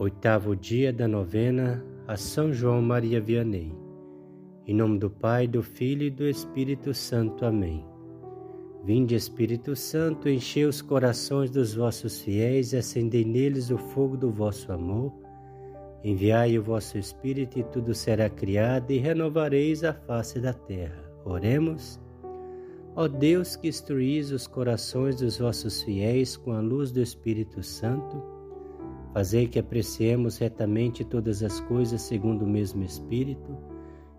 Oitavo dia da novena a São João Maria Vianney. Em nome do Pai, do Filho e do Espírito Santo. Amém. Vinde, Espírito Santo, enchei os corações dos vossos fiéis e acendei neles o fogo do vosso amor. Enviai o vosso Espírito e tudo será criado e renovareis a face da terra. Oremos. Ó Deus que instruís os corações dos vossos fiéis com a luz do Espírito Santo, fazei que apreciemos retamente todas as coisas segundo o mesmo Espírito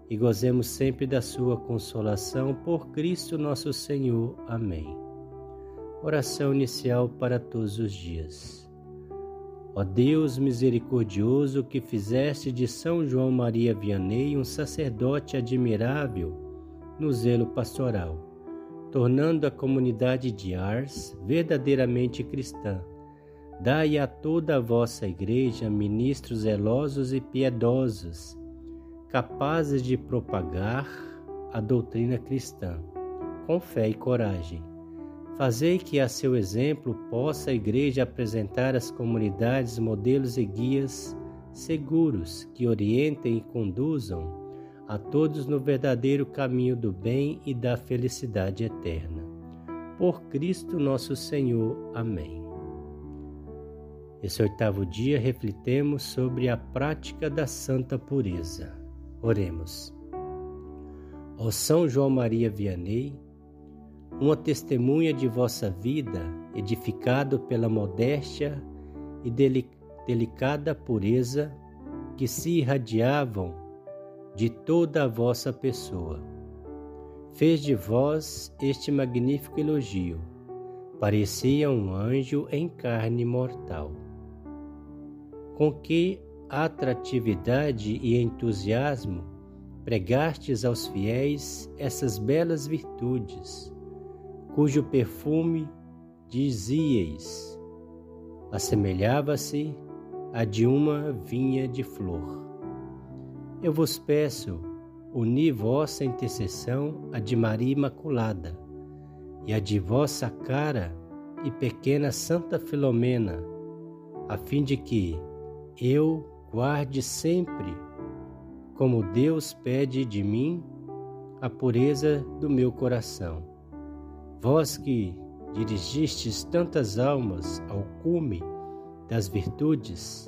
e gozemos sempre da sua consolação por Cristo nosso Senhor. Amém. Oração inicial para todos os dias. Ó Deus misericordioso, que fizeste de São João Maria Vianney um sacerdote admirável no zelo pastoral, tornando a comunidade de Ars verdadeiramente cristã. Dai a toda a vossa Igreja ministros zelosos e piedosos, capazes de propagar a doutrina cristã, com fé e coragem Fazei que a seu exemplo possa a Igreja apresentar às comunidades modelos e guias seguros que orientem e conduzam a todos no verdadeiro caminho do bem e da felicidade eterna. Por Cristo nosso Senhor. Amém. Esse oitavo dia refletemos sobre a prática da santa pureza. Oremos. Ó São João Maria Vianney, uma testemunha de vossa vida, edificado pela modéstia e delicada pureza que se irradiavam de toda a vossa pessoa. Fez de vós este magnífico elogio. Parecia um anjo em carne mortal. Com que atratividade e entusiasmo pregastes aos fiéis essas belas virtudes cujo perfume, dizieis, assemelhava-se a de uma vinha de flor. Eu vos peço, uni vossa intercessão à de Maria Imaculada e a de vossa cara e pequena Santa Filomena, a fim de que eu guarde sempre, como Deus pede de mim, a pureza do meu coração Vós que dirigistes tantas almas ao cume das virtudes,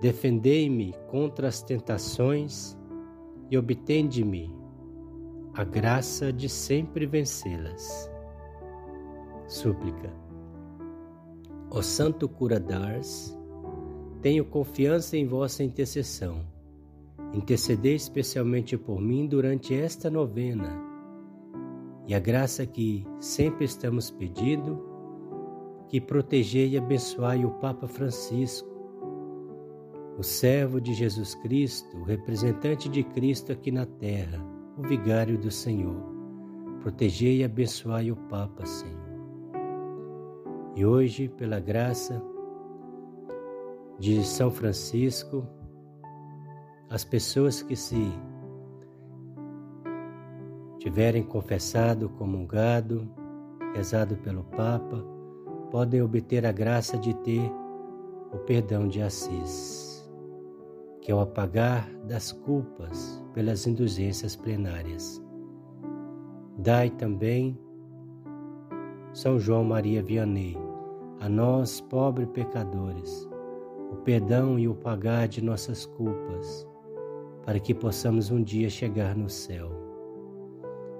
defendei-me contra as tentações e obtende-me a graça de sempre vencê-las. Súplica. Ó Santo Cura d'Ars, tenho confiança em vossa intercessão. Intercedei especialmente por mim durante esta novena e a graça que sempre estamos pedindo, que protegei e abençoai o Papa Francisco, o servo de Jesus Cristo, o representante de Cristo aqui na terra, o vigário do Senhor. Protegei e abençoai o Papa, Senhor. E hoje, pela graça de São Francisco, as pessoas que se tiverem confessado, comungado, rezado pelo Papa, podem obter a graça de ter o perdão de Assis, que é o apagar das culpas pelas indulgências plenárias. Dai também, São João Maria Vianney, a nós, pobres pecadores, o perdão e o pagar de nossas culpas, para que possamos um dia chegar no céu.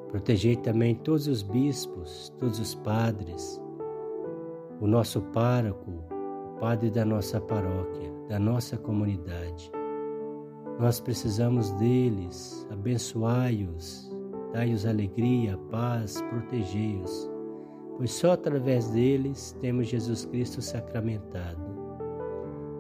Protegei também todos os bispos, todos os padres, o nosso pároco, o padre da nossa paróquia, da nossa comunidade. Nós precisamos deles, abençoai-os, dai-os alegria, paz, protegei-os, pois só através deles temos Jesus Cristo sacramentado.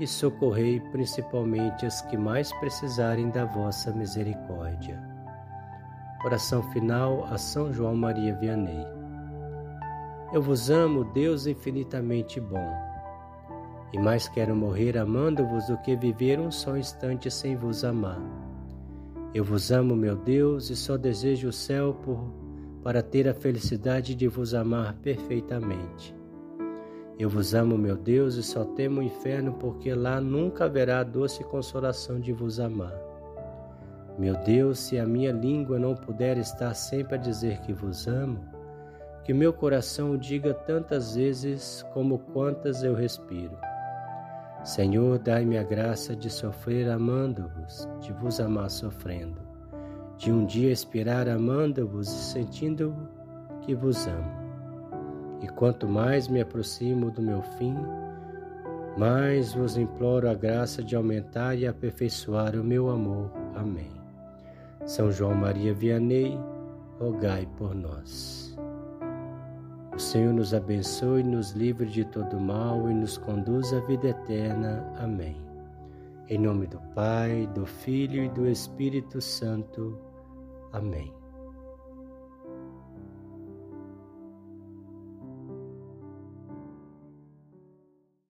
e socorrei principalmente as que mais precisarem da vossa misericórdia. Oração final a São João Maria Vianney. Eu vos amo, Deus infinitamente bom, e mais quero morrer amando-vos do que viver um só instante sem vos amar. Eu vos amo, meu Deus, e só desejo o céu por, para ter a felicidade de vos amar perfeitamente. Eu vos amo, meu Deus, e só temo o inferno, porque lá nunca haverá doce consolação de vos amar. Meu Deus, se a minha língua não puder estar sempre a dizer que vos amo, que meu coração o diga tantas vezes como quantas eu respiro. Senhor, dai-me a graça de sofrer amando-vos, de vos amar sofrendo, de um dia expirar amando-vos e sentindo que vos amo. E quanto mais me aproximo do meu fim, mais vos imploro a graça de aumentar e aperfeiçoar o meu amor. Amém. São João Maria Vianney, rogai por nós. O Senhor nos abençoe, nos livre de todo mal e nos conduz à vida eterna. Amém. Em nome do Pai, do Filho e do Espírito Santo. Amém.